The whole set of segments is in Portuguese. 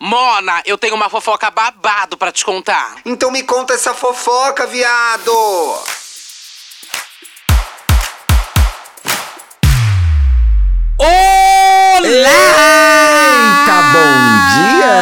Mona, eu tenho uma fofoca babado pra te contar. Então me conta essa fofoca, viado! Eita, bom dia!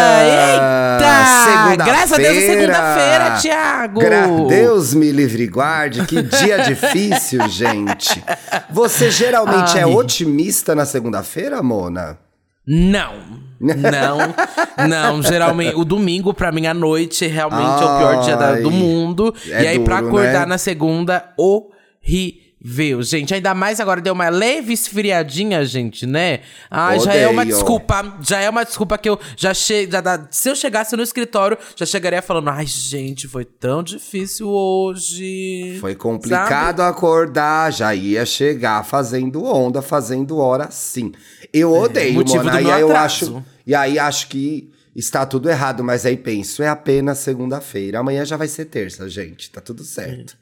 Eita! Segunda-feira. Graças a Deus é segunda-feira, Thiago! Gra Deus me livre e guarde, que dia difícil, gente. Você geralmente Ai. é otimista na segunda-feira, Mona? Não. Não, não, geralmente, o domingo pra mim à noite realmente é o pior dia da- do Ai, mundo. é e aí pra duro, acordar né? na segunda, horrível. Gente, ainda mais agora deu uma leve esfriadinha, gente, né? Ah, já é uma Odeio. desculpa, já é uma desculpa que eu já cheguei, se eu chegasse no escritório, já chegaria falando, ai gente, foi tão difícil hoje. Foi complicado acordar, já ia chegar fazendo onda, fazendo hora sim. Eu odeio, É, motivo Mona. do E aí eu acho, e aí acho que está tudo errado, mas aí penso, é apenas segunda-feira. Amanhã já vai ser terça, gente, tá tudo certo.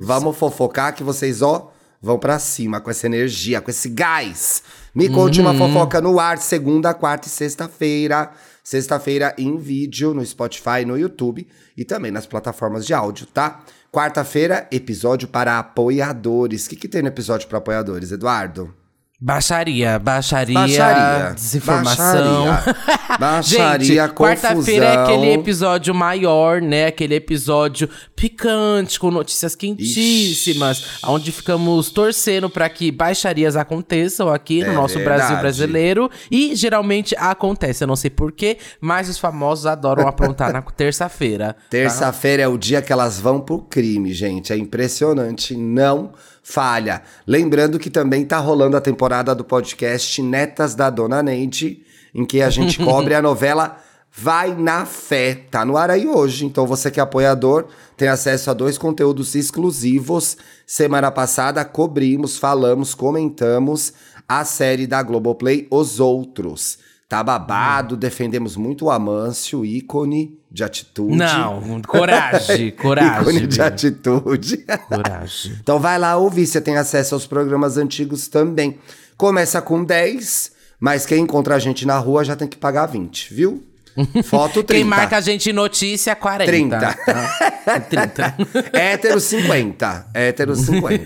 Vamos fofocar que vocês, ó, vão pra cima com essa energia, com esse gás. Me conte Uhum. uma fofoca no ar, segunda, quarta e sexta-feira. Sexta-feira em vídeo no Spotify, no YouTube e também nas plataformas de áudio, tá? Quarta-feira, episódio para apoiadores. O que, que tem no episódio para apoiadores, Eduardo? Baixaria, baixaria, Baixaria. desinformação. Baixaria. Baixaria, Gente, quarta-feira é aquele episódio maior, né? Aquele episódio picante, com notícias quentíssimas, onde ficamos torcendo para que baixarias aconteçam aqui no É nosso verdade. Brasil brasileiro. E geralmente acontece, eu não sei porquê, mas os famosos adoram aprontar na terça-feira. tá? Terça-feira é o dia que elas vão pro crime, gente. É impressionante, não falha. Lembrando que também tá rolando a temporada do podcast Netas da Dona Neide, em que a gente cobre a novela Vai na Fé. Tá no ar aí hoje. Então você que é apoiador tem acesso a dois conteúdos exclusivos. Semana passada cobrimos, falamos, comentamos a série da Globoplay Os Outros. Tá babado, defendemos muito o Amâncio, ícone de atitude. Não, coragem, coragem. ícone de atitude. Coragem. então vai lá ouvir, você tem acesso aos programas antigos também. Começa com 10, mas quem encontra a gente na rua já tem que pagar 20, viu? Foto 30. Quem marca a gente em notícia, 40. 30. tá? 30. Hétero 50. Hétero 50.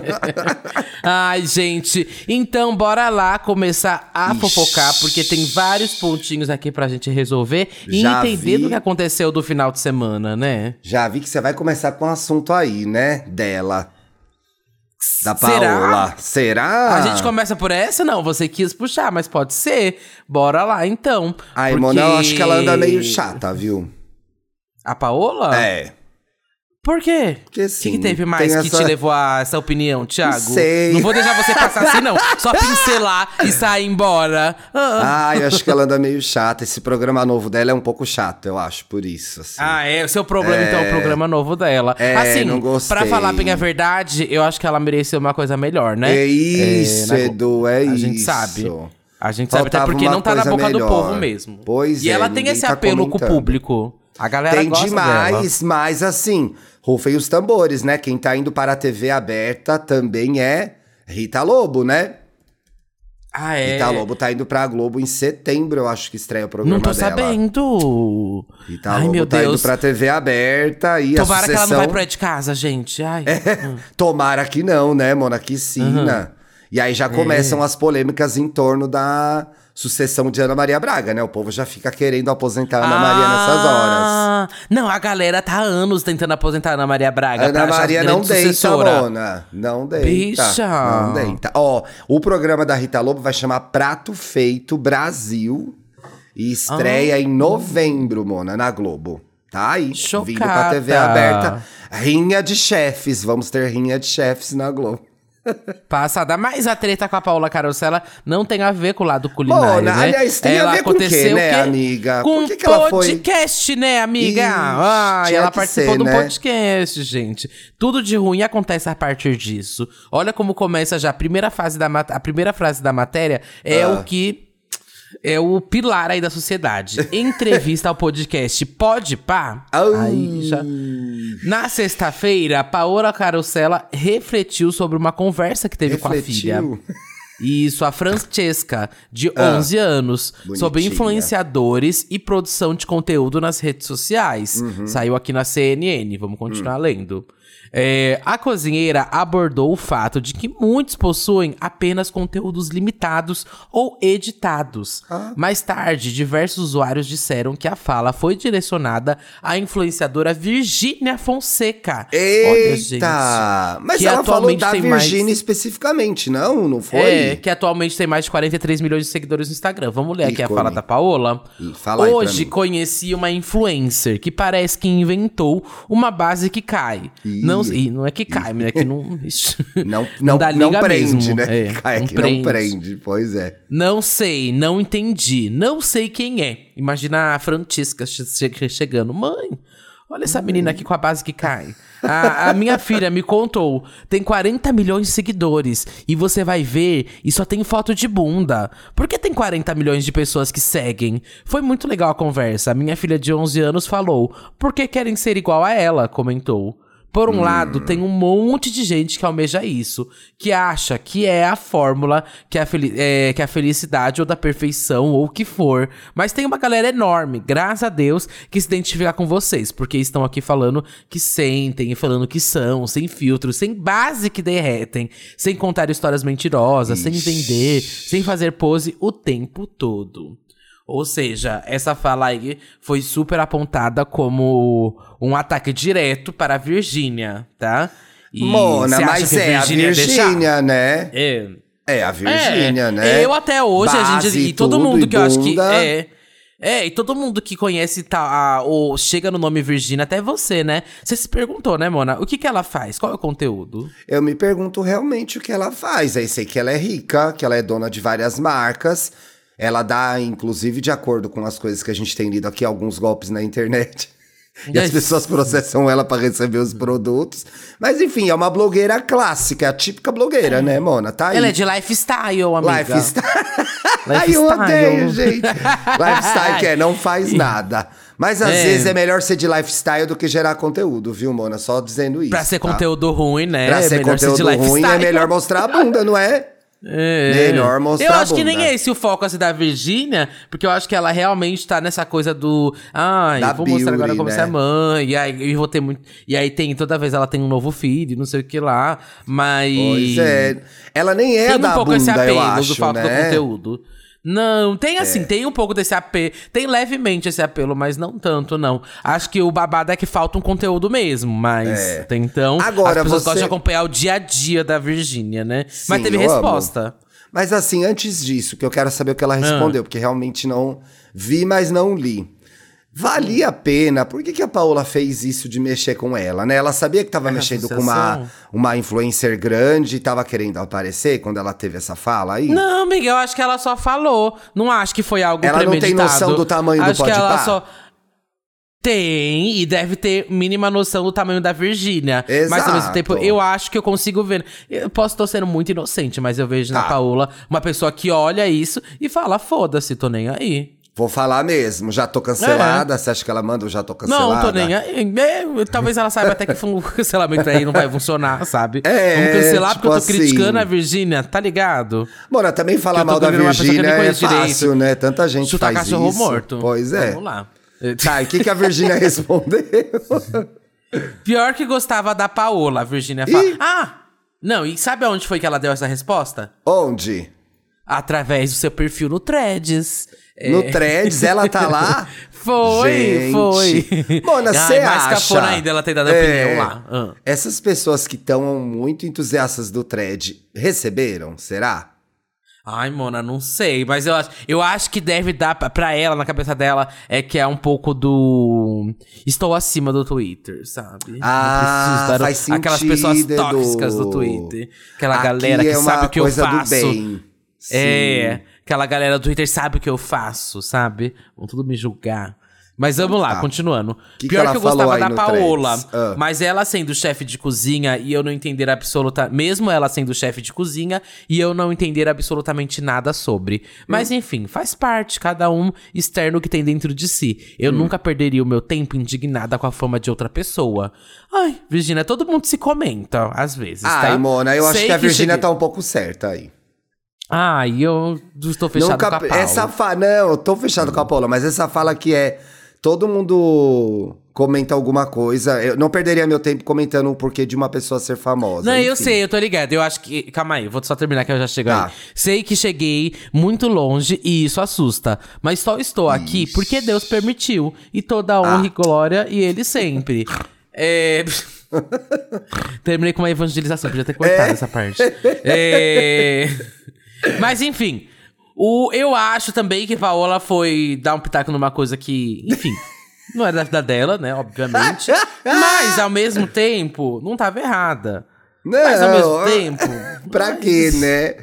Ai, gente. Então, bora lá começar a Ixi. fofocar, porque tem vários pontinhos aqui pra gente resolver e Já entender vi. do que aconteceu do final de semana, né? Já vi que você vai começar com um assunto aí, né? Dela. Da Será? Paola. Será? A gente começa por essa? Não, você quis puxar, mas pode ser. Bora lá, então. Ai, porque... Mona, eu acho que ela anda meio chata, viu? A Paola? É. Por quê? Porque, O que, que teve mais que essa- te levou a essa opinião, Thiago? sei. Não vou deixar você passar assim, não. Só pincelar e sair embora. Ah, Ah, eu acho que ela anda meio chata. Esse programa novo dela é um pouco chato, eu acho, por isso. Assim. Ah, é. O seu problema, então, é o programa novo dela. É, assim, não gostei. pra falar bem a verdade, eu acho que ela merecia uma coisa melhor, né? É isso, É, Edu, é isso. A gente sabe. A gente sabe, até Faltava porque não tá na boca do melhor. povo mesmo. Pois e é, ela tem esse tá apelo com o comentando. público. A galera Tem gosta demais, mas assim, rufem os tambores, né? Quem tá indo para a TV aberta também é Rita Lobo, né? dela. Ah, é? Rita Lobo tá indo pra Globo em setembro, eu acho que estreia o programa Não tô dela. sabendo. Rita Ai, Lobo meu tá Deus. indo pra TV aberta e Tomara a que ela sucessão... não vai pro é de casa, gente. Ai. hum. Tomara que não, né, Mona? Que sina. E aí É. já começam as polêmicas em torno da sucessão de Ana Maria Braga, né? O povo já fica querendo aposentar a Ana Maria nessas horas. Ah, Não, a galera tá há anos tentando aposentar a Ana Maria Braga. Ana Maria não deita, sucessora. Mona. Não deita. Bicha. Não deita. Ó, o programa da Rita Lobo vai chamar Prato Feito Brasil e estreia Ah. em novembro, Mona, na Globo. Tá aí, vindo pra TV Chocada. aberta. Rinha de chefes, vamos ter rinha de chefes na Globo. Passada, mas a treta com a Paula Carosella não tem a ver com o lado culinário, Mona, né? aliás, tem a ela ver com o quê, né, amiga? Com que que ela foi- podcast, né, amiga? Ixi, ah, e ela participou ser, do né? podcast, gente. Tudo de ruim acontece a partir disso. Olha como começa já a primeira fase da mat- a primeira frase da matéria é Ah. o que é o pilar aí da sociedade. Entrevista ao podcast Pode Pá. Aí já na sexta-feira, Paola Carosella refletiu sobre uma conversa que teve com a filha. Refletiu. Isso, a Francesca, de Ah, 11 anos, sobre bonitinha. influenciadores e produção de conteúdo nas redes sociais. Uhum. Saiu aqui na CNN, vamos continuar lendo. É, a cozinheira abordou o fato de que muitos possuem apenas conteúdos limitados ou editados. Ah. Mais tarde, diversos usuários disseram que a fala foi direcionada à influenciadora Virgínia Fonseca. Olha, gente. Eita! Mas ela falou da tem mais- Virgínia especificamente, não? Não foi? É, que atualmente tem mais de 43 milhões de seguidores no Instagram. Vamos ler aqui a Ícone. fala da Paola. Ih, fala Hoje conheci uma influencer que parece que inventou uma base que cai. Ih. Não, ih, não é que cai, é que não. Ixi, Não, não, dá não liga prende, mesmo. né? É, É, não que não prende. prende, pois é. Não sei, não entendi, não sei quem é. Imagina a Francisca che- che- chegando. Mãe, olha essa menina aqui com a base que cai. A, a minha filha me contou, tem 40 milhões de seguidores. E você vai ver e só tem foto de bunda. Por que tem 40 milhões de pessoas que seguem? Foi muito legal a conversa. A minha filha de 11 anos falou, porque querem ser igual a ela, comentou. Por um lado, tem um monte de gente que almeja isso, que acha que é a fórmula, que é a, é, que é a felicidade ou da perfeição ou o que for. Mas tem uma galera enorme, graças a Deus, que se identifica com vocês, porque estão aqui falando que sentem e falando que são, sem filtros, sem base que derretem, sem contar histórias mentirosas, sem vender, sem fazer pose o tempo todo. Ou seja, essa fala aí foi super apontada como um ataque direto para a Virgínia, tá? E Mona, mas é a? Virgínia, né? É. É a Virgínia, É, né? Eu até hoje, a gente. Base, E todo tudo, mundo que eu acho que. É. É, e todo mundo que conhece tá, a- ou chega no nome Virgínia, até você, né? Você se perguntou, né, Mona? O que que ela faz? Qual é o conteúdo? Eu me pergunto realmente o que ela faz. Aí sei que ela é rica, que ela é dona de várias marcas. Ela dá, inclusive, de acordo com as coisas que a gente tem lido aqui, alguns golpes na internet. E as pessoas processam ela para receber os produtos. Mas enfim, é uma blogueira clássica, é a típica blogueira, né, Mona? Tá aí. Ela é de lifestyle, amiga. Lifestyle. Ai, eu odeio, gente. Lifestyle que é, não faz nada. Mas às É. vezes é melhor ser de lifestyle do que gerar conteúdo, viu, Mona? Só dizendo isso. Pra ser tá? conteúdo ruim, né? Pra é ser melhor conteúdo de ruim é lifestyle. melhor mostrar a bunda, não é? É. Melhor mostrar Eu acho que nem é esse o foco assim, da Virgínia, porque eu acho que ela realmente tá nessa coisa do. Ai, Da vou mostrar agora beauty, como né? você é mãe. E aí eu vou ter muito. E aí tem, toda vez ela tem um novo filho, não sei o que lá. Mas. Pois é. Ela nem é Tem da um pouco bunda, esse apelo eu acho, do falta né? do conteúdo. Não, tem É. assim, tem um pouco desse apelo. Tem levemente esse apelo, mas não tanto, não. Acho que o babado é que falta um conteúdo mesmo, mas É. então. Agora, as pessoas você- gostam de acompanhar o dia a dia da Virgínia, né? mas Sim, teve eu amo. resposta. Mas assim, antes disso, que eu quero saber o que ela Ah. respondeu, porque realmente não vi, mas não li. Valia a pena? Por que, que a Paola fez isso de mexer com ela, né? Ela sabia que tava É, mexendo com uma, uma influencer grande e tava querendo aparecer quando ela teve essa fala aí? Não, Miguel, acho que ela só falou. Não acho que foi algo Ela não tem premeditado. noção do tamanho do acho que ela só tem e deve ter mínima noção do tamanho da Virgínia. Mas ao mesmo tempo, eu acho que eu consigo ver. Eu posso estar sendo muito inocente, mas eu vejo na Tá. Paola uma pessoa que olha isso e fala: foda-se, tô nem aí. Vou falar mesmo, já tô cancelada. Você acha que ela manda? Eu já tô cancelada. É. Não, tô nem aí. É, talvez ela saiba até que um cancelamento aí não vai funcionar, sabe? É, Vamos cancelar tipo porque eu tô assim. criticando a Virgínia, tá ligado? Bora, também falar mal da Virgínia é conheço direito. fácil, né? Tanta gente Chutar faz cachorro isso. morto. Pois é. Vamos lá. Tá, e o que, que a Virgínia respondeu? Pior que gostava da Paola, a Virgínia fala. Ih! Ah! Não, e sabe aonde foi que ela deu essa resposta? Onde? Através do seu perfil no Threads. É, No Threads, ela tá lá? Foi, Gente. foi. Mona, você mais acha... cafona ainda ela ter dado É, opinião lá. Ah. Essas pessoas que estão muito entusiastas do Thread, receberam? Será? Ai, Mona, não sei, mas eu acho, eu acho que deve dar pra- ela, na cabeça dela, é que é um pouco do. Estou acima do Twitter, sabe? Ah, dar o- faz Aquelas pessoas sentido, tóxicas do. Twitter. Aquela Aqui galera que é sabe o que eu faço. do bem. É, aquela galera do Twitter sabe o que eu faço, sabe? Vão tudo me julgar. Mas vamos lá, Tá. continuando. Que que Pior ela que eu gostava da Paola? Ah. mas ela sendo chefe de cozinha e eu não entender absoluta, mesmo ela sendo chefe de cozinha e eu não entender absolutamente nada sobre. Mas Hum. enfim, faz parte cada um externo que tem dentro de si. Hum. Eu nunca perderia o meu tempo indignada com a fama de outra pessoa. Ai, Virginia, todo mundo se comenta às vezes, tá? Ai, Mona, eu acho Sei que a Virgínia cheguei- tá um pouco certa aí. Ai, eu estou fechado Nunca- com a Paula. Essa fa... Não, eu tô fechado com a Paula, mas essa fala que é. Todo mundo comenta alguma coisa. Eu não perderia meu tempo comentando o porquê de uma pessoa ser famosa. Não, eu enfim. sei, eu tô ligado. Eu acho que. Calma aí, vou só terminar que eu já chego Tá. aí. Sei que cheguei muito longe e isso assusta. Mas só estou aqui porque Deus permitiu. E toda honra Ah. e glória e Ele sempre. É. Terminei com uma evangelização, podia ter cortado essa parte. É... Mas enfim. O, eu acho também que Paola foi dar um pitaco numa coisa que, enfim, não era da vida dela, né? Obviamente. Mas, ao mesmo tempo, não tava errada. Não, Mas ao mesmo tempo. pra quê, né?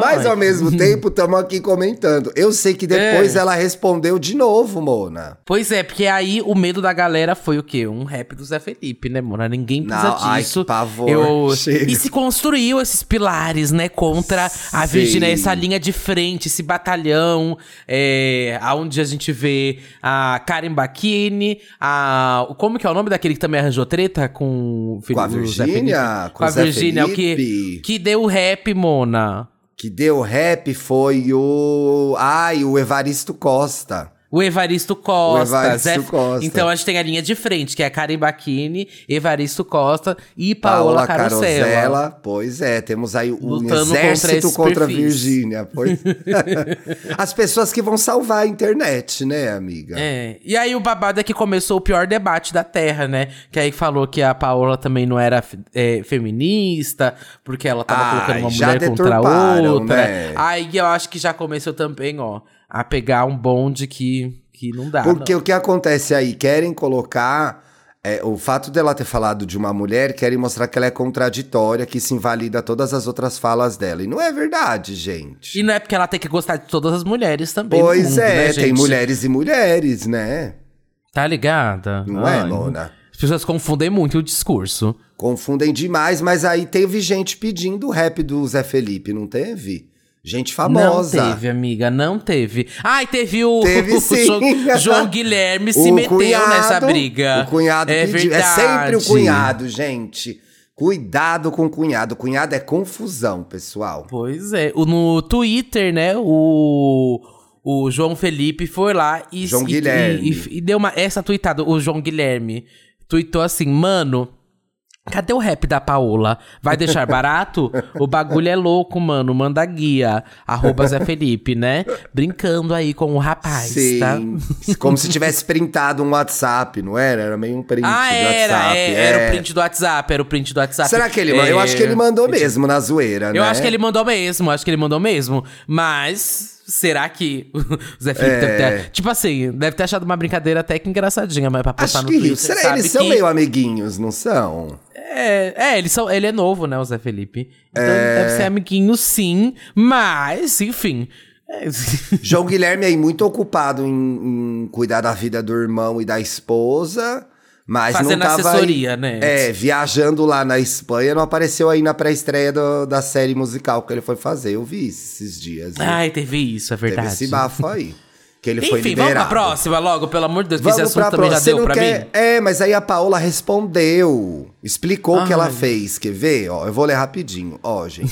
Mas Ai. ao mesmo tempo, estamos aqui comentando. Eu sei que depois É. ela respondeu de novo, Mona. Pois é, porque aí o medo da galera foi o quê? Um rap do Zé Felipe, né, mano? Ninguém precisa Não, ai, disso. que pavor. Eu... E se construiu esses pilares, né, contra a. Virgínia, essa linha de frente, esse batalhão, é, onde a gente vê a Karen Bacchini, a... Como que é o nome daquele que também arranjou treta com Com a Virgínia? Com Com a Virgínia, o que, que deu o rap, Mona. Que deu rap foi o. Ai, o Evaristo Costa. O Evaristo Costa. O Evaristo Zé- Costa. Então a gente tem a linha de frente, que é a Karen Bacchini, Evaristo Costa e Paola, Carosella. Pois é, temos aí um Lutando exército contra, a. Virgínia. Pois... As pessoas que vão salvar a internet, né, amiga? É. E aí o babado é que começou o pior debate da Terra, né? Que aí falou que a Paola também não era é, feminista, porque ela tava Ai, colocando uma mulher contra outra. né? Aí eu acho que já começou também, ó, a pegar um bonde que, que não dá. Porque não. o que acontece aí? Querem colocar. é, o fato dela ter falado de uma mulher, querem mostrar que ela é contraditória, que se invalida todas as outras falas dela. E não é verdade, gente. E não é porque ela tem que gostar de todas as mulheres também. Pois mundo, é, né, tem mulheres e mulheres, né? Tá ligada? Não é, Ai, Mona? As pessoas confundem muito o discurso. Confundem demais, mas aí teve gente pedindo o rap do Zé Felipe, não teve? Gente famosa. Não teve, amiga, não teve. Ai, teve o, Teve o. João, João Guilherme se O meteu cunhado- nessa briga. O cunhado é pediu. Verdade. É sempre o cunhado, gente. Cuidado com o cunhado. O cunhado é confusão, pessoal. Pois é. O, no Twitter, né, o, o João Felipe foi lá e... João e- Guilherme. E, e deu uma, essa tweetada, o João Guilherme tweetou assim, mano... Cadê o rap da Paola? Vai deixar barato? o bagulho é louco, mano. Manda guia. Arroba Zé Felipe, né? Brincando aí com o rapaz, tá? Sim. Como se tivesse printado um WhatsApp, não era? Era meio um print Ah, do era, WhatsApp. é, era o print do WhatsApp, era o print do WhatsApp. Será que ele mandou? Eu É, acho que ele mandou mesmo na zoeira, né? Eu acho que ele mandou mesmo, acho que ele mandou mesmo. Mas, será que o Zé Felipe É. deve ter... Tipo assim, deve ter achado uma brincadeira até que engraçadinha, mas pra postar Acho no que Twitter, será, sabe eles são que- meio amiguinhos, não são? É, é eles são, ele é novo, né, o Zé Felipe. Então ele deve ser amiguinho sim, mas, enfim... é, João Guilherme aí muito ocupado em, em cuidar da vida do irmão e da esposa, mas Fazendo não tava assessoria, aí, né? É, viajando lá na Espanha, não apareceu aí na pré-estreia da série musical que ele foi fazer. Eu vi esses dias. viu? Ai, teve isso, é Teve verdade. esse bafo aí. Que ele foi Enfim, liberado. vamos pra próxima logo, pelo amor de Deus, que esse Vamos assunto pra também já próxima. Você deu pra quer... mim. É, mas aí a Paola respondeu. Explicou o que ela Ai. fez. Quer ver? Ó, eu vou ler rapidinho. Ó, gente.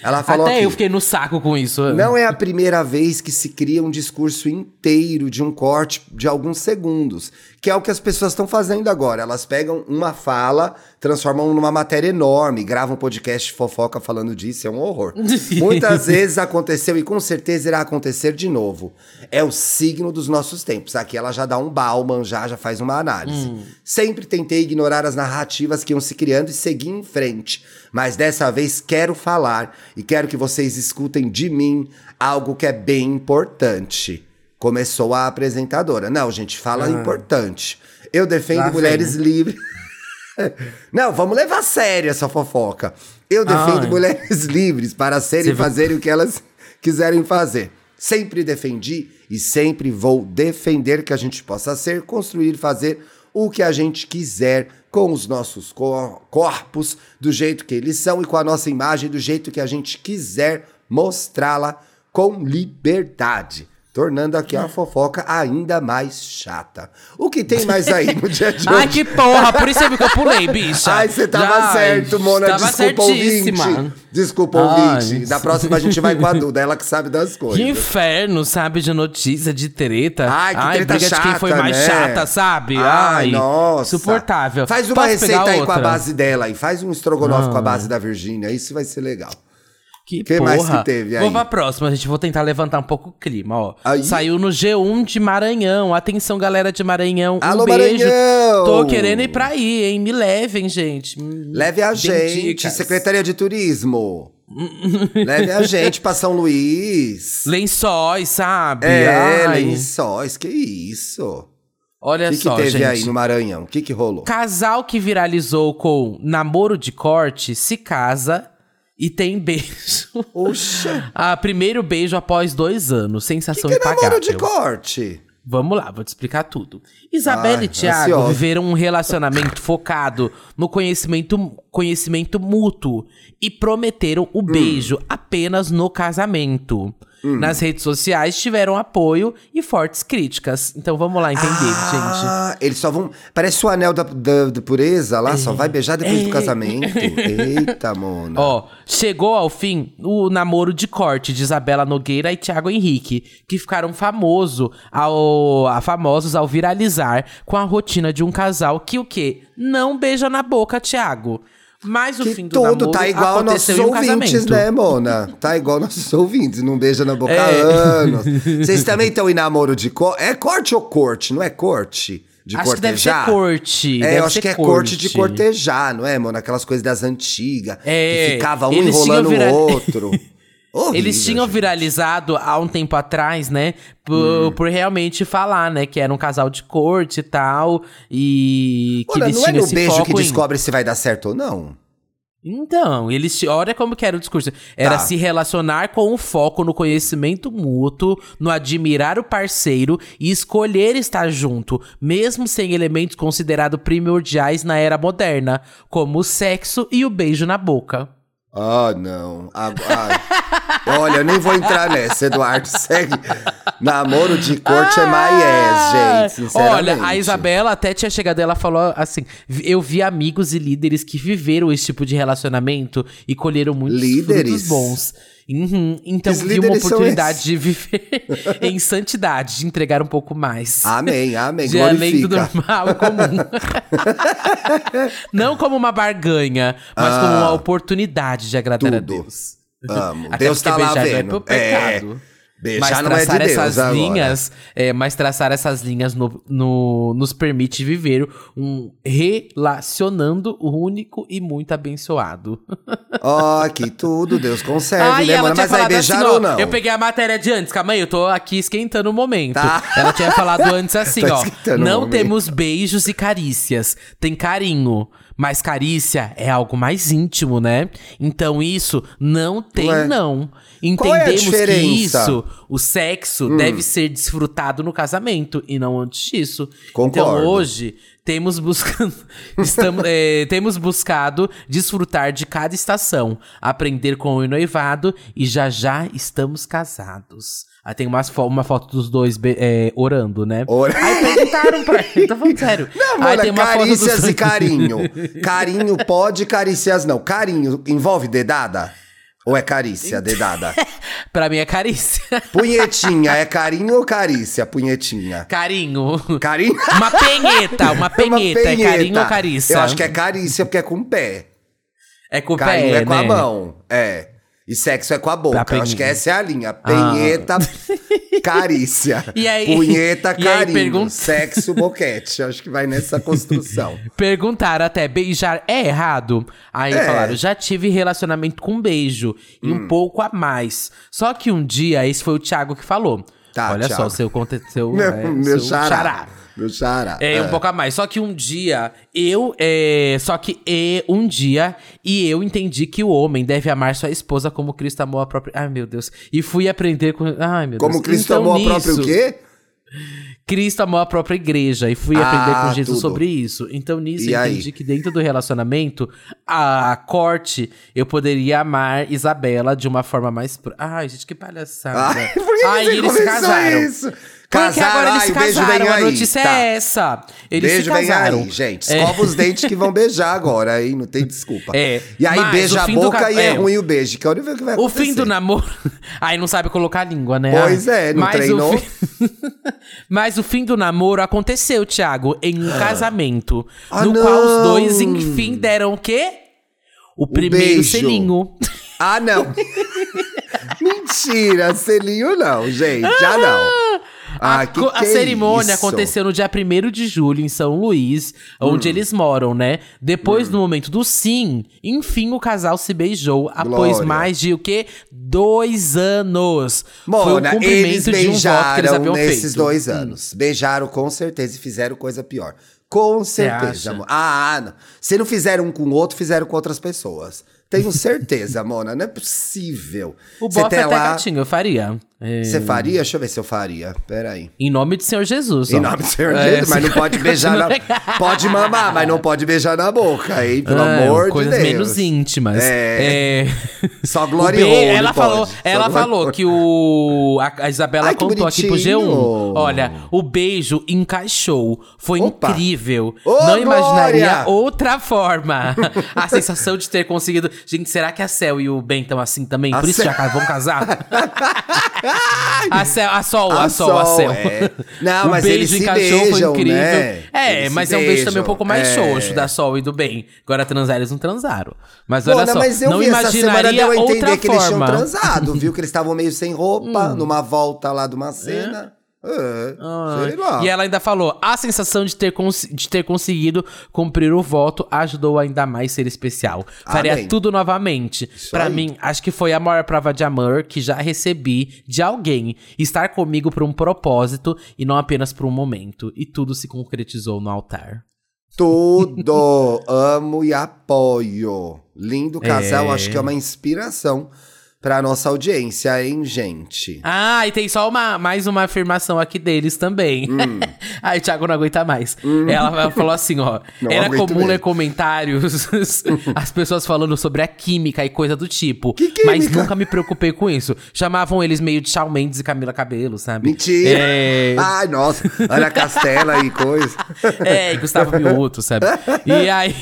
Ela falou Até aqui. eu fiquei no saco com isso. Não é a primeira vez que se cria um discurso inteiro de um corte de alguns segundos, que é o que as pessoas estão fazendo agora. Elas pegam uma fala, transformam numa matéria enorme, gravam um podcast fofoca falando disso, é um horror. Muitas vezes aconteceu e com certeza irá acontecer de novo. É o signo dos nossos tempos. Aqui ela já dá um Bauman, já, já faz uma análise. Sempre tentei ignorar as narrativas que iam se criando e seguir em frente. Mas dessa vez quero falar e quero que vocês escutem de mim algo que é bem importante. Começou a apresentadora. Não, gente, fala importante. Eu defendo Lá mulheres livres. Não, vamos levar a sério essa fofoca. Eu defendo Ai. mulheres livres para serem Você e vai- fazerem o que elas quiserem fazer. Sempre defendi e sempre vou defender que a gente possa ser, construir e fazer o que a gente quiser com os nossos cor- corpos, do jeito que eles são e com a nossa imagem, do jeito que a gente quiser mostrá-la com liberdade. Tornando aqui a fofoca ainda mais chata. O que tem mais aí no dia de hoje? Ai, que porra, por isso que eu pulei, bicha. Ai, você tava Ai, certo, Mona. Tava Desculpa, certíssima. ouvinte. Desculpa, Ai, ouvinte. Da próxima a gente vai com a Duda, ela que sabe das Que coisas. inferno, sabe, de notícia, de treta. Ai, que treta briga de quem foi chata, mais né? chata, sabe? Ai, nossa. Suportável. Faz uma Posso receita aí com a outra? base dela aí. Faz um estrogonofe Ah. com a base da Virgínia. Isso vai ser legal. Que, Que porra. mais que teve aí? Vou pra próxima, gente. Vou tentar levantar um pouco o clima, ó. Aí. Saiu no G1 de Maranhão. Atenção, galera de Maranhão. Alô, um beijo. Maranhão! Tô querendo ir pra aí, hein? Me levem, gente. Me Leve a gente, dicas. Secretaria de Turismo. Leve a gente pra São Luís. Lençóis, sabe? É, Ai. lençóis, que isso? Olha O que, que só, teve gente. aí no Maranhão? O que que rolou? Casal que viralizou com namoro de corte se casa e tem beijo. Oxa, ah, primeiro beijo após dois anos. que, Sensação que é impagável. namoro de corte? Vamos lá, vou te explicar tudo. Isabela Ai, e Thiago ansiosa. viveram um relacionamento focado no conhecimento, conhecimento mútuo e prometeram Hum. o beijo apenas no casamento. Nas redes sociais tiveram apoio e fortes críticas. Então vamos lá entender, gente. Ah, eles só vão. Parece o anel da, da, da pureza lá, só vai beijar depois do casamento. Eita, Mona. Ó, chegou ao fim o namoro de corte de Isabela Nogueira e Thiago Henrique, que ficaram famoso ao, a famosos ao viralizar com a rotina de um casal que o quê? Não beija na boca, Thiago. Mas o que fim do tudo, namoro tá igual nossos um ouvintes, casamento. né, Mona? Tá igual nossos ouvintes, não beija na boca há É. anos. Vocês também estão em namoro de corte? É corte ou corte? Não é corte? De Acho que deve ser cortejar? corte. É, eu acho que é corte de cortejar, não é, Mona? Aquelas coisas das antigas. É, que ficava um enrolando vira- o outro. Horrível, Eles tinham gente. viralizado há um tempo atrás, né? Por, por realmente falar, né? Que era um casal de corte e tal. E que Mona, eles não é tinham no esse beijo que em- descobre se vai dar certo ou não? Então, eles. Olha como que era o discurso. Era Tá. se relacionar com o foco no conhecimento mútuo, no admirar o parceiro e escolher estar junto, mesmo sem elementos considerados primordiais na era moderna, como o sexo e o beijo na boca. Ah, não. Ah, ah. Olha, eu nem vou entrar nessa, Eduardo. Segue. Namoro de corte é my ass, gente, sinceramente. Olha, a Isabela até tinha chegado, ela falou assim: eu vi amigos e líderes que viveram esse tipo de relacionamento e colheram muitos Líderes? frutos bons. Uhum, Então vi uma oportunidade de viver em santidade, de entregar um pouco mais. Amém, amém. de além do Glorifica. normal comum. Não como uma barganha, mas como uma oportunidade de agradar a Ah. Tudo. Deus. Amo. Até Deus tá lá é vendo. pecado. É. Beijar Mas é de traçar Deus essas agora. linhas, é, mas traçar essas linhas no, no- nos permite viver um relacionando único e muito abençoado. Ó, que tudo, Deus consegue, Ai, né, mano? Mas aí beijaram assim, ou não? Eu peguei a matéria de antes, calma aí, eu tô aqui esquentando o momento. Tá. Ela tinha falado antes assim, ó. Não temos beijos e carícias, tem carinho. Mas carícia é algo mais íntimo, né? Então isso não tem, Ué. não. É Entendemos que diferença? isso, o sexo, deve ser desfrutado no casamento e não antes disso. Concordo. Então hoje temos buscando, estamos, é, temos buscado desfrutar de cada estação, aprender com o noivado e já já estamos casados. Aí tem umas fo- uma foto dos dois é, orando, né? Ora- Aí perguntaram pra ele, tô falando sério. Não, Aí mano, tem uma foto carícias dos- e carinho. Carinho pode, carícias não. Carinho envolve dedada? Ou é carícia, dedada? pra mim é carícia. Punhetinha, é carinho ou carícia? Punhetinha. Carinho. Carinho? Uma penheta, uma Uma penheta. É carinho ou carícia? Eu acho que é carícia porque é com o pé. É com o Carinho pé, é com a né? mão. É. E sexo é com a boca. Acho que essa é a linha. Penheta, carícia. E aí- Punheta, e aí carinho. pergunta- Sexo, boquete. Acho que vai nessa construção. Perguntaram até, beijar é errado? Aí É. falaram, já tive relacionamento com beijo e Hum. um pouco a mais. Só que um dia, esse foi o Thiago que falou. Tá, Olha Thiago. só, seu, conte- seu, Meu, é, meu seu xará. Meu xará. É, um pouco a mais. Só que um dia, eu. É, só que é, um dia, e eu entendi que o homem deve amar sua esposa como Cristo amou a própria. Ai, meu Deus. E fui aprender com. Ai, meu Como Deus. Cristo Então, amou a própria o nisso- quê? Cristo amou a própria igreja e fui Ah, aprender com Jesus tudo. sobre isso. Então, nisso, E eu aí? entendi que dentro do relacionamento, a corte, eu poderia amar Isabela de uma forma mais. Ai, gente, que palhaçada. Ai, por que Ai, você eles casaram. isso? Porque Casaram, agora eles ai, se o beijo vem a aí. notícia Tá. é essa. Eles beijo se vem casaram. aí, gente. É. Escova os dentes que vão beijar agora, aí não tem desculpa. É, E aí mas beija o a boca ca- e é, é. ruim o beijo. Quero ver o que vai O acontecer. fim do namoro. Aí não sabe colocar a língua, né? Pois é, não Mas o treinou. fim- Mas o fim do namoro aconteceu, Thiago, em um casamento. Ah, no não. qual os dois, enfim, deram o quê? O primeiro beijo. selinho. Ah, não. Mentira, selinho não, gente. Já não. Ah, a que a é cerimônia aconteceu no dia 1 de julho, em São Luís, Hum. onde eles moram, né? Depois, no momento do sim, enfim, o casal se beijou após mais de o quê? Dois anos. Foi o Mona, eles de um eles beijaram nesses feito. dois Hum. anos. Beijaram com certeza e fizeram coisa pior. Com certeza, amor. Ah, não. Se não fizeram um com o outro, fizeram com outras pessoas. Tenho certeza, Mona. Não é possível. O bofe até lá- gatinho, eu faria. É, Você faria? Deixa eu ver se eu faria. Peraí. Em nome do Senhor Jesus. Em ó. nome do Senhor É, Jesus, mas não pode beijar na... Pode mamar, mas não pode beijar na boca, hein? Pelo Ah, amor coisas de Deus. menos íntimas. É. É. Só e be- honra ela pode. falou, Só ela falou que o a, Isabela Ai, contou aqui pro bonitinho. G1. Olha, o beijo encaixou. Foi Opa. incrível. Ô, Não imaginaria Glória! outra forma. a sensação de ter conseguido. Gente, será que a Cel e o Ben estão assim também? A Por isso Cel- já vão casar? a, Cel, a Sol, a, A Sol, a Sol, Cel. é. Não, o mas beijo eles se encaixou, foi beijam, incrível. né? É, Eles mas é um beijo também um beijam, pouco mais é. xoxo da Sol e do Ben. Agora transar, eles não transaram. Mas olha Mona, só, mas eu não vi essa imaginaria deu a entender outra que eles tinham forma. Hum. transado, viu? Que eles estavam meio sem roupa, numa volta lá de uma cena. É, sei lá. E ela ainda falou: a sensação de ter, de ter conseguido cumprir o voto ajudou ainda mais ser especial. Faria Amém. tudo novamente. Aí. mim, acho que foi a maior prova de amor que já recebi de alguém. Estar comigo por um propósito e não apenas por um momento. E tudo se concretizou no altar. Tudo amo e apoio. Lindo casal, É. acho que é uma inspiração pra nossa audiência, hein, gente? Ah, e tem só uma, mais uma afirmação aqui deles também. Hum. Ai, Thiago não aguenta mais. Ela, ela falou assim, ó. Não era comum mesmo. ler comentários, as pessoas falando sobre a química e coisa do tipo. Que Mas química? nunca me preocupei com isso. Chamavam eles meio de Shawn Mendes e Camila Cabelo, sabe? Mentira! É, Ai, nossa, Ana Castela e coisa. é, e Gustavo Miuto, sabe? E aí.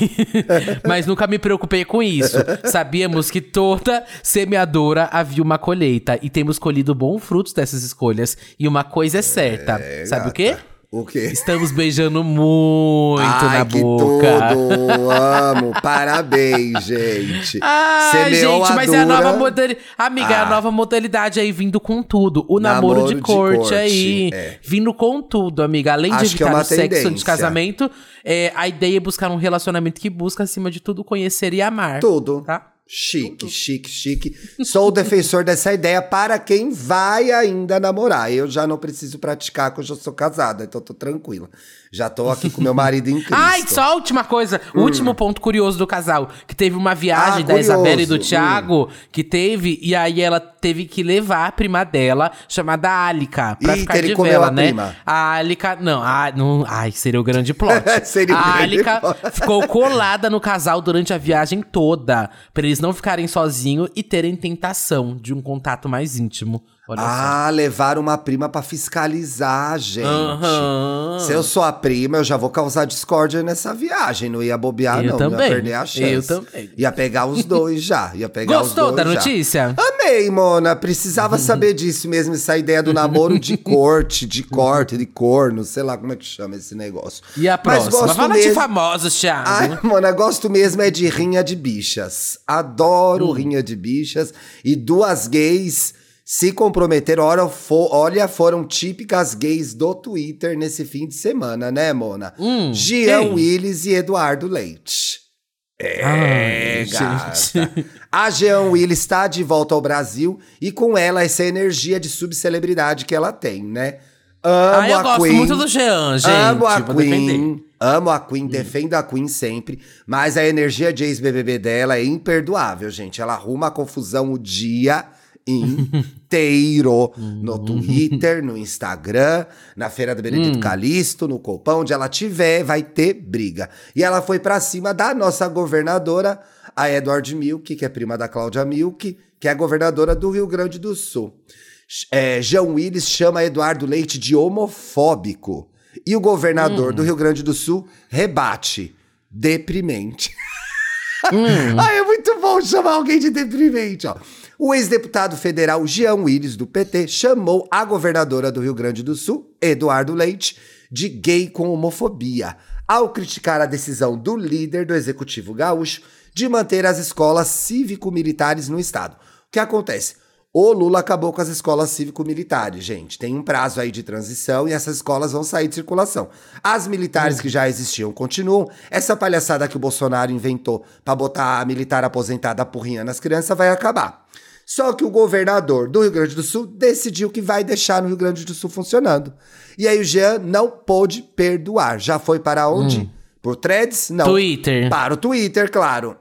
Mas nunca me preocupei com isso. Sabíamos que toda semeadora havia uma colheita. E temos colhido bons frutos dessas escolhas. E uma coisa é certa. sabe o quê? O quê? Estamos beijando muito Ai, na que boca. tudo! Amo! Parabéns, gente! Ai, Semeou gente, mas é a dura. nova modalidade. Amiga, é a Ah. nova modalidade aí vindo com tudo. O namoro, Namoro de de corte, corte, aí. é. Vindo com tudo, amiga. Além de Acho que é evitar uma o sexo de tendência. casamento, é, a ideia é buscar um relacionamento que busca, acima de tudo, conhecer e amar. Tudo. Tá? Chique, chique, chique. Sou o defensor dessa ideia para quem vai ainda namorar. Eu já não preciso praticar, porque eu já sou casada, então tô tranquila. Já tô aqui com meu marido em Cristo. Ai, só a última coisa. O último ponto curioso do casal. Que teve uma viagem Ah, da Isabela e do. Hum. Thiago. Que teve, e aí ela teve que levar a prima dela, chamada Alica, pra Ih, ficar de vela, a né? prima. A Alica, não, a, não, ai, seria o grande plot. Seria a grande Alica plot. ficou colada no casal durante a viagem toda, pra eles não ficarem sozinhos e terem tentação de um contato mais íntimo. Olha só. Ah, levar uma prima pra fiscalizar, gente. Aham. Se eu sou a prima, eu já vou causar discórdia nessa viagem. Não ia bobear, Eu não. também. Ia perder a chance. Eu também. Ia pegar os dois já. Ia pegar os Gostou dois da já. notícia? Amei, Mona. Precisava saber disso mesmo, essa ideia do namoro de corte, de corte, de corno, sei lá como é que chama esse negócio. E a Mas próxima? gosto Fala de mesmo- famosos, Thiago. Ai, Mona, gosto mesmo é de rinha de bichas. Adoro rinha de bichas. E duas gays se comprometeram. Fo- olha, foram típicas gays do Twitter nesse fim de semana, né, Mona? Gian quem? Willis e Eduardo Leite. Ai, É, gata. gente. A Jean Willis está de volta ao Brasil e com ela essa energia de subcelebridade que ela tem, né? Amo Ah, eu a gosto Queen. muito do Jean, gente. Amo a Queen. defender. Amo a Queen, defendo a Queen sempre. Mas a energia de ex-BBB dela é imperdoável, gente. Ela arruma a confusão o dia inteiro. no Twitter, no Instagram, na Feira do Benedito Calixto, no Copão, onde ela tiver, vai ter briga. E ela foi pra cima da nossa governadora, a Edward Milk, que é prima da Cláudia Milk, que é a governadora do Rio Grande do Sul. É, João Willis chama Eduardo Leite de homofóbico. E o governador do Rio Grande do Sul rebate. Deprimente. Ai, é muito bom chamar alguém de deprimente, ó. O ex-deputado federal Jean Willis, do PT, chamou a governadora do Rio Grande do Sul, Eduardo Leite, de gay com homofobia, ao criticar a decisão do líder do executivo gaúcho de manter as escolas cívico-militares no estado. O que acontece? O Lula acabou com as escolas cívico-militares, gente. Tem um prazo aí de transição e essas escolas vão sair de circulação. As militares que já existiam continuam. Essa palhaçada que o Bolsonaro inventou para botar a militar aposentada porrinhando as crianças vai acabar. Só que o governador do Rio Grande do Sul decidiu que vai deixar no Rio Grande do Sul funcionando. E aí o Jean não pôde perdoar. Já foi para onde? Por threads? Não. Twitter. Para o Twitter, claro.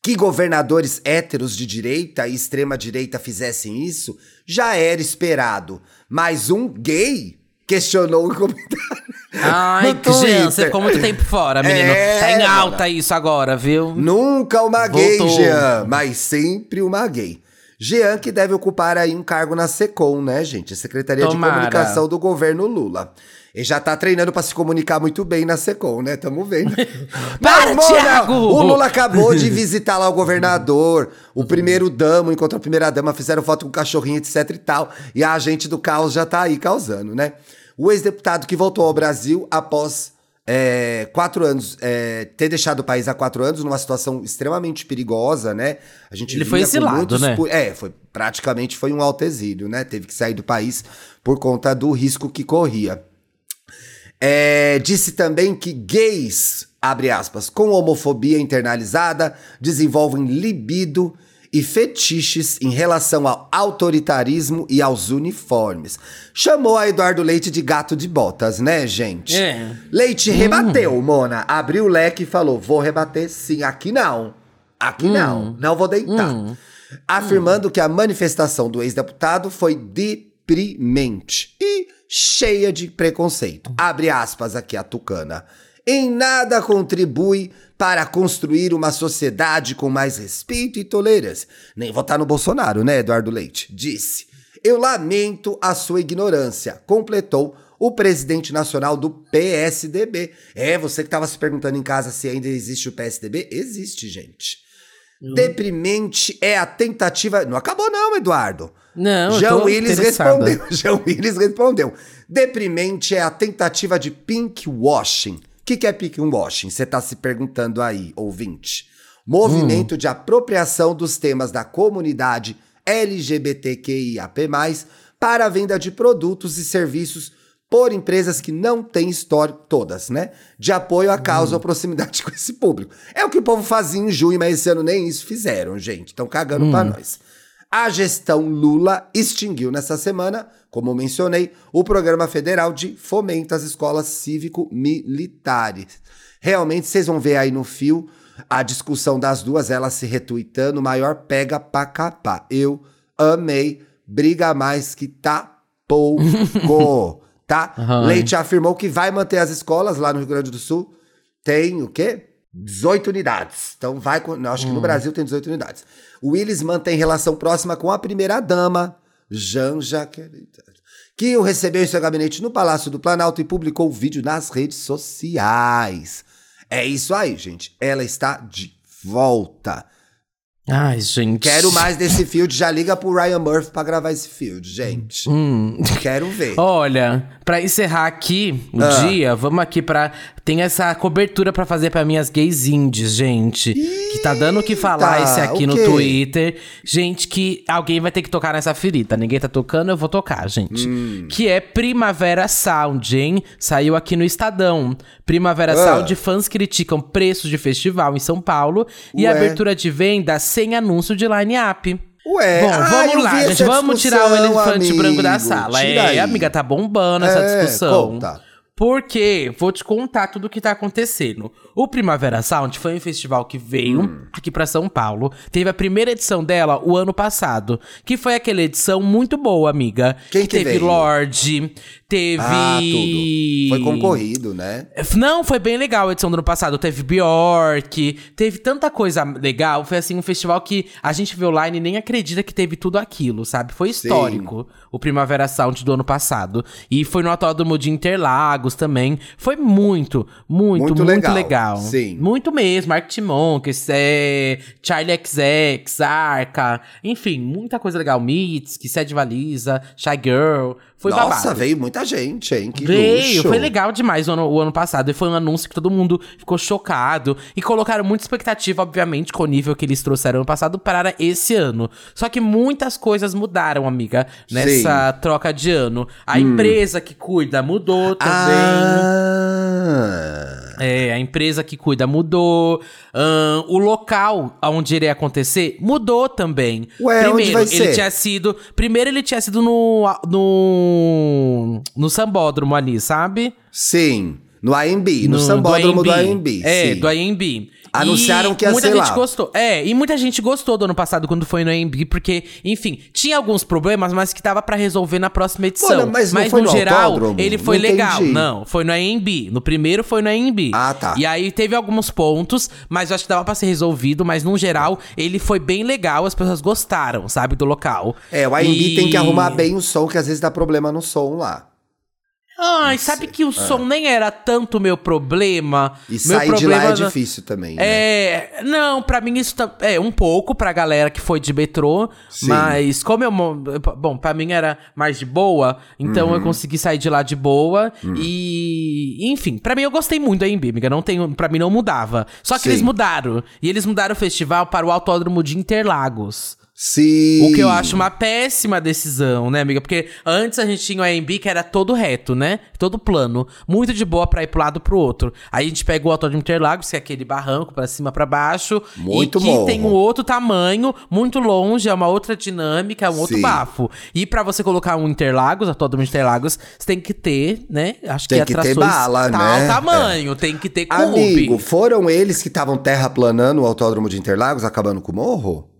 Que governadores héteros de direita e extrema-direita fizessem isso já era esperado. Mas um gay questionou o comentário. Ai, Jean, você ficou muito tempo fora, menino. É, tá em alta isso agora, viu? Nunca uma gay, Voltou. Jean, mas sempre uma gay. Jean que deve ocupar aí um cargo na SECOM, né, gente? Secretaria Tomara. de Comunicação do governo Lula. Ele já tá treinando pra se comunicar muito bem na SECOM, né? Tamo vendo. Para, Mona, Thiago! O Lula acabou de visitar lá o governador, o primeiro damo, enquanto a primeira dama fizeram foto com o cachorrinho, etc e tal. E a agente do caos já tá aí causando, né? O ex-deputado que voltou ao Brasil após é, quatro anos, é, ter deixado o país há quatro anos numa situação extremamente perigosa, né? A gente Ele foi exilado, muitos né? É, foi praticamente foi um alto exílio, né? Teve que sair do país por conta do risco que corria. É, disse também que gays, abre aspas, com homofobia internalizada, desenvolvem libido e fetiches em relação ao autoritarismo e aos uniformes. Chamou a Eduardo Leite de gato de botas, né, gente? É. Leite rebateu, Mona. Abriu o leque e falou: vou rebater sim, aqui não. Aqui não, não vou deitar. Afirmando que a manifestação do ex-deputado foi deprimente e cheia de preconceito. Abre aspas aqui a Tucana. Em nada contribui para construir uma sociedade com mais respeito e tolerância. Nem votar no Bolsonaro, né, Eduardo Leite? Disse. Eu lamento a sua ignorância, completou o presidente nacional do PSDB. É, você que estava se perguntando em casa se ainda existe o PSDB? Existe, gente. Deprimente é a tentativa. Não acabou, não, Eduardo. Não, tô Willis respondeu. Jean Willis respondeu. Deprimente é a tentativa de pink washing. O que, que é pink washing? Você está se perguntando aí, ouvinte. Movimento de apropriação dos temas da comunidade LGBTQIAP+, para a venda de produtos e serviços por empresas que não têm histórico, todas, né? De apoio à causa ou proximidade com esse público. É o que o povo fazia em junho, mas esse ano nem isso fizeram, gente. Estão cagando pra nós. A gestão Lula extinguiu nessa semana, como mencionei, o programa federal de fomento às escolas cívico-militares. Realmente, vocês vão ver aí no fio a discussão das duas, elas se retuitando, maior pega pra capar. Eu amei, briga mais que tá pouco, tá? Aham. Leite afirmou que vai manter as escolas lá no Rio Grande do Sul. Tem o quê? 18 unidades. Então vai acho que no Brasil tem 18 unidades. O Willis mantém relação próxima com a primeira-dama, Janja, que o recebeu em seu gabinete no Palácio do Planalto e publicou o vídeo nas redes sociais. É isso aí, gente. Ela está de volta. Ai, gente. Quero mais desse field. Já liga pro Ryan Murphy pra gravar esse field, gente. Hum. Quero ver. Olha, pra encerrar aqui o Ah. dia, vamos aqui pra. Tem essa cobertura pra fazer pra minhas gays indies, gente. que tá dando o que falar Eita, esse aqui o no? Twitter. Gente, que alguém vai ter que tocar nessa ferida. Ninguém tá tocando, eu vou tocar, gente. Hum. Que é Primavera Sound, hein? Saiu aqui no Estadão. Primavera Ah. Sound, fãs criticam preços de festival em São Paulo e Ué. abertura de venda sem anúncio de line-up. Ué, Bom, ah, vamos lá, gente. essa Vamos tirar o elefante amigo. branco da sala. É, aí. amiga, tá bombando essa É, discussão. conta. Porque, vou te contar tudo o que tá acontecendo. O Primavera Sound foi um festival que veio Hum. aqui pra São Paulo. Teve a primeira edição dela o ano passado, que foi aquela edição muito boa, amiga. Quem que teve veio? Lorde, teve Ah, tudo. Foi concorrido, né? não, foi bem legal a edição do ano passado. Teve Bjork, teve tanta coisa legal. Foi assim um festival que a gente vê online e nem acredita que teve tudo aquilo, sabe? Foi histórico o Primavera Sound do ano passado. E foi no Autódromo de Interlagos também. Foi muito, muito, Muito muito, legal. legal. Sim. Muito mesmo. Mark Monks, é, Charlie XX, Arca, enfim, muita coisa legal. Mitski, Sede Valisa, Shy Girl. Foi Nossa, babado. veio muita gente, hein? Que Veio, luxo. foi legal demais o ano, o ano passado. E foi um anúncio que todo mundo ficou chocado. E colocaram muita expectativa, obviamente, com o nível que eles trouxeram ano passado para esse ano. Só que muitas coisas mudaram, amiga, nessa troca de ano. A empresa que cuida mudou também. Ah. É, a empresa que cuida mudou. Ahn, o local onde iria acontecer mudou também. Ué, onde primeiro, vai ele ser? tinha sido. Primeiro, ele tinha sido no. no. no sambódromo ali, sabe? Sim. No AMB, no, do sambódromo do. AMB. É, sim. do AMB. Anunciaram E que ia muita gente lá. gostou. É, e muita gente gostou do ano passado quando foi no AMB, porque, enfim, tinha alguns problemas, mas que dava pra resolver na próxima edição. Mas não foi no no geral, autódromo? ele Não foi legal. entendi. Não, foi no AMB. No primeiro foi no AMB. Ah, tá. E aí teve alguns pontos, mas eu acho que dava pra ser resolvido, mas no geral ele foi bem legal, as pessoas gostaram, sabe, do local. É, o AMB E- tem que arrumar bem o som, que às vezes dá problema no som lá. Ai, sabe que o som nem era tanto meu problema. E meu sair de lá problema é não- difícil também, né? É, não, pra mim isso tá, é um pouco pra galera que foi de metrô, Sim. mas como eu, bom, pra mim era mais de boa, então Uhum. eu consegui sair de lá de boa Hum. e, enfim, pra mim eu gostei muito da AMB, amiga, não tenho, para mim não mudava. Só que Sim. eles mudaram, e eles mudaram o festival para o Autódromo de Interlagos. Sim. O que eu acho uma péssima decisão, né, amiga? Porque antes a gente tinha o AMB que era todo reto, né? Todo plano. Muito de boa pra ir pro lado pro outro. Aí a gente pega o Autódromo Interlagos, que é aquele barranco pra cima, pra baixo. Muito e que morro. tem um outro tamanho, muito longe, é uma outra dinâmica, é um outro Sim. bafo. E pra você colocar um Interlagos, Autódromo Interlagos, você tem que ter, né? Acho Tem que que ter bala, tal né? tamanho. Tem que ter clube. Amigo, foram eles que estavam terraplanando o autódromo de Interlagos, acabando com o morro?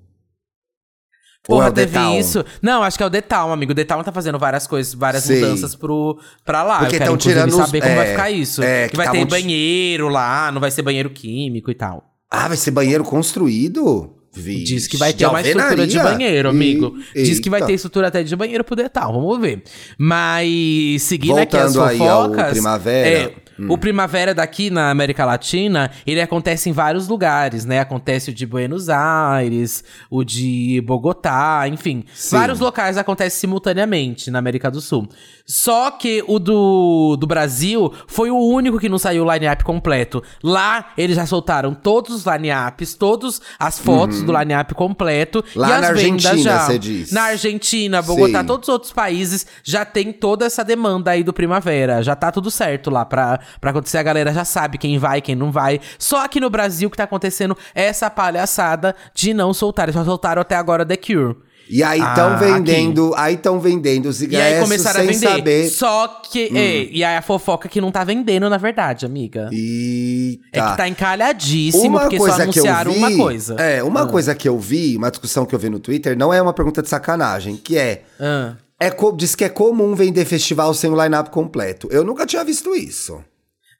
Porra, é teve isso. Não, acho que é o Town, amigo. O Town tá fazendo várias coisas, várias Sei. mudanças pro, pra lá. Porque Eu quero, tão inclusive, tirando os- saber como vai é, ficar isso. é, que, que vai tavam ter banheiro lá, não vai ser banheiro químico e tal. Ah, vai ser banheiro construído? Vixe, Diz que vai ter uma estrutura de banheiro, amigo. Diz que vai ter estrutura até de banheiro pro Town, vamos ver. Mas, seguindo aqui as Voltando aí ao fofocas... Primavera. é, O Primavera daqui na América Latina, ele acontece em vários lugares, né? Acontece o de Buenos Aires, o de Bogotá, enfim. Sim. Vários locais acontecem simultaneamente na América do Sul. Só que o do, do Brasil foi o único que não saiu o line-up completo. Lá, eles já soltaram todos os line-ups, todas as fotos do line-up completo. Uhum. Lá e as na vendas Argentina, já. cê diz. Na Argentina, Bogotá, Sim. todos os outros países já tem toda essa demanda aí do Primavera. Já tá tudo certo lá pra, pra acontecer. A galera já sabe quem vai, quem não vai. Só aqui no Brasil que tá acontecendo essa palhaçada de não soltar. Eles só soltaram até agora The Cure. E aí estão Ah, vendendo, aí estão vendendo os E aí ingressos começaram a sem vender. saber. Hum. Só que. é, e aí a fofoca que não tá vendendo, na verdade, amiga. Eita. É que tá encalhadíssimo, porque só anunciaram que eu vi, uma coisa. É, uma Ah. coisa que eu vi, uma discussão que eu vi no Twitter, não é uma pergunta de sacanagem, que é. Ah. é diz que é comum vender festival sem o line-up completo. Eu nunca tinha visto isso.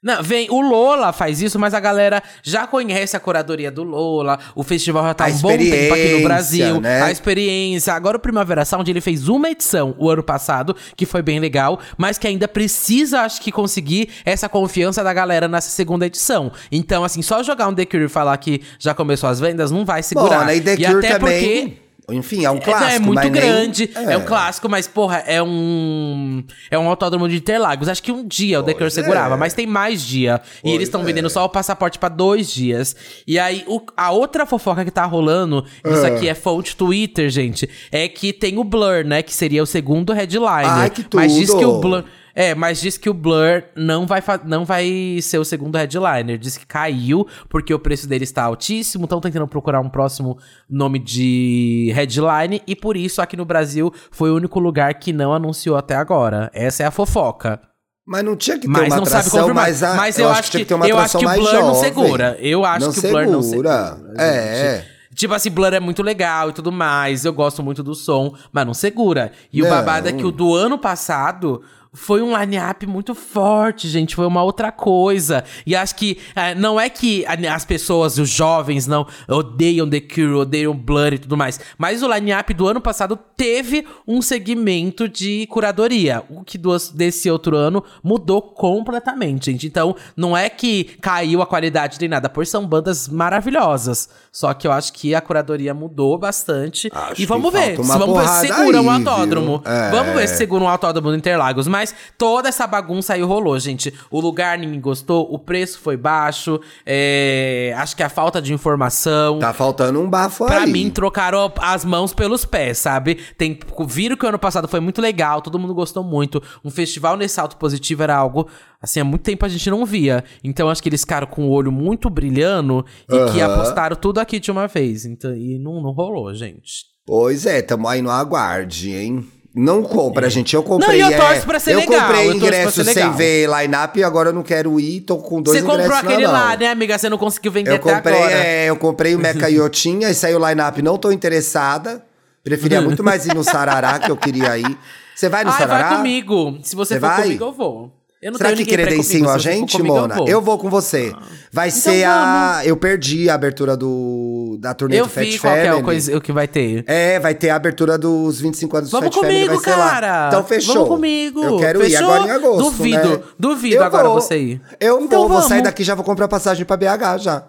Não, vem, o Lola faz isso, mas a galera já conhece a curadoria do Lola, o festival já tá A um bom tempo aqui no Brasil, né? a experiência. Agora o Primavera Sound, ele fez uma edição o ano passado, que foi bem legal, mas que ainda precisa, acho que, conseguir essa confiança da galera nessa segunda edição. Então, assim, só jogar um The Cure e falar que já começou as vendas não vai segurar. Bom, né? E The Cure até também. porque... Enfim, é um É, clássico. É, muito mas nem- grande, é. um clássico, mas, porra, é um. É um autódromo de Interlagos. Acho que um dia o Cure Pois segurava, é. mas tem mais dia. e Pois eles estão é. vendendo só o passaporte pra dois dias. E aí, o- a outra fofoca que tá rolando, isso aqui é fonte Twitter, gente, é que tem o Blur, né? Que seria o segundo headliner. Ai, que Mas diz que o tudo! Blur. É, mas diz que o Blur não vai, não vai ser o segundo headliner. Diz que caiu porque o preço dele está altíssimo. Estão tentando procurar um próximo nome de headline. E por isso, aqui no Brasil, foi o único lugar que não anunciou até agora. Essa é a fofoca. Mas não tinha que ter Mas uma não sabe atração, confirmar. mas, a- Mas eu, acho que, que ter uma eu acho que o mais Blur não jovem. segura. Eu acho Não que o Blur não segura. segura. É. gente. Tipo assim, Blur é muito legal e tudo mais. Eu gosto muito do som, mas não segura. E o Não. babado é que o do ano passado foi um line-up muito forte, gente. Foi uma outra coisa. E acho que é, não é que as pessoas, os jovens, não odeiam The Cure, odeiam Blur e tudo mais. Mas o line-up do ano passado teve um segmento de curadoria. O que do, desse outro ano mudou completamente, gente. Então, não é que caiu a qualidade nem nada, pois são bandas maravilhosas. Só que eu acho que a curadoria mudou bastante. Acho e vamos ver. Vamos ver se porrada segura o aí, autódromo. É. Vamos ver se segura um autódromo no Interlagos. Mas toda essa bagunça aí rolou, gente. O lugar ninguém gostou, o preço foi baixo. é, Acho que a falta de informação. Tá faltando um bafo Pra aí. mim, trocaram as mãos pelos pés, sabe? Tem, viram que o ano passado foi muito legal, todo mundo gostou muito. Um festival nesse salto positivo era algo, assim, há muito tempo a gente não via. Então, acho que eles ficaram com o olho muito brilhando e que Aham. apostaram tudo aqui de uma vez. Então, e não, não rolou, gente. Pois é, tamo aí no aguarde, hein? Não compra, gente. Eu comprei. Não, eu é, torço pra ser eu legal, comprei eu pra ingresso sem ver line-up e agora eu não quero ir. Tô com dois Você comprou ingressos aquele na mão. lá, né, amiga? Você não conseguiu vender Eu até comprei, agora. é, eu comprei o Meca Iotinha e saiu o line-up. Não tô interessada. Preferia muito mais ir no Sarará, que eu queria ir. Você vai no Ai, Sarará? vai comigo. Se você, Você for vai? comigo, eu vou. Eu não Será tenho que ir credenciam a gente, comigo, Mona? Eu, vou. Eu vou com você. Vai Então ser a. Eu perdi a abertura do da turnê Eu do Fat vi é Family. o, coisa, o que vai ter. É, vai ter a abertura dos 25 anos do Vamos Fat Family, comigo, vai ser lá. cara. Então fechou. Vamos comigo. Eu quero ir Fechou? agora em agosto, Duvido, né? duvido Eu agora vou. você ir. Eu Então vou, vou sair vamos. daqui e já vou comprar passagem pra BH já.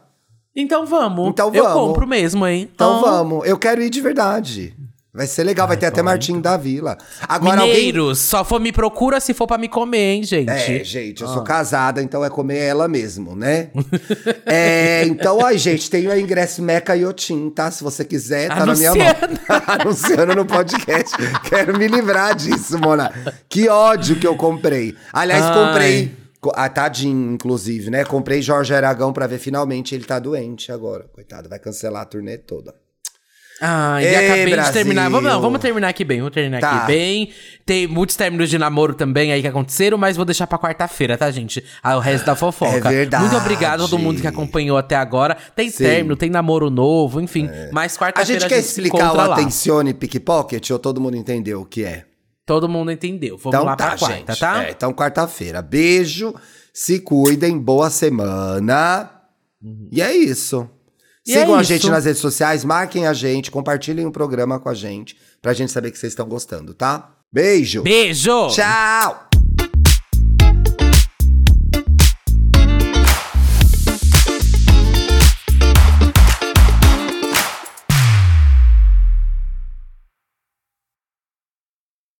Então vamos. Então Eu vamos. compro mesmo, hein? Então Ah. vamos. Eu quero ir de verdade. Vai ser legal, vai ter até Martinho da Vila. Agora alguém Mineiros, só for me procura se for pra me comer, hein, gente? É, gente, eu sou Ah. casada, então é comer ela mesmo, né? é, então, ó, gente, tem o ingresso Meca Iotim, tá? Se você quiser, tá na minha mão. Anunciando no podcast. Quero me livrar disso, Mona. Que ódio que eu comprei. Aliás, Ai. comprei. co- Ah, tadinho, inclusive, né? Comprei Jorge Aragão pra ver finalmente ele tá doente agora. Coitado, vai cancelar a turnê toda. Ai, e Ei, acabei de Brasil. terminar. Vamos, não, vamos terminar aqui bem, vamos terminar Tá. aqui bem. Tem muitos términos de namoro também aí que aconteceram, mas vou deixar pra quarta-feira, tá, gente? Ah, o resto da fofoca. É verdade. Muito obrigado a todo mundo que acompanhou até agora. Tem Sim. término, tem namoro novo, enfim. Mas A quarta-feira gente quer se explicar o lá. Atencione Pickpocket ou todo mundo entendeu o que é? Todo mundo entendeu. Vamos Então lá tá, pra quarta, gente. tá? É, então quarta-feira. Beijo, se cuidem, boa semana. E é isso. E Sigam é a gente nas redes sociais, marquem a gente, compartilhem o programa com a gente, pra gente saber que vocês estão gostando, tá? Beijo. Beijo! Tchau!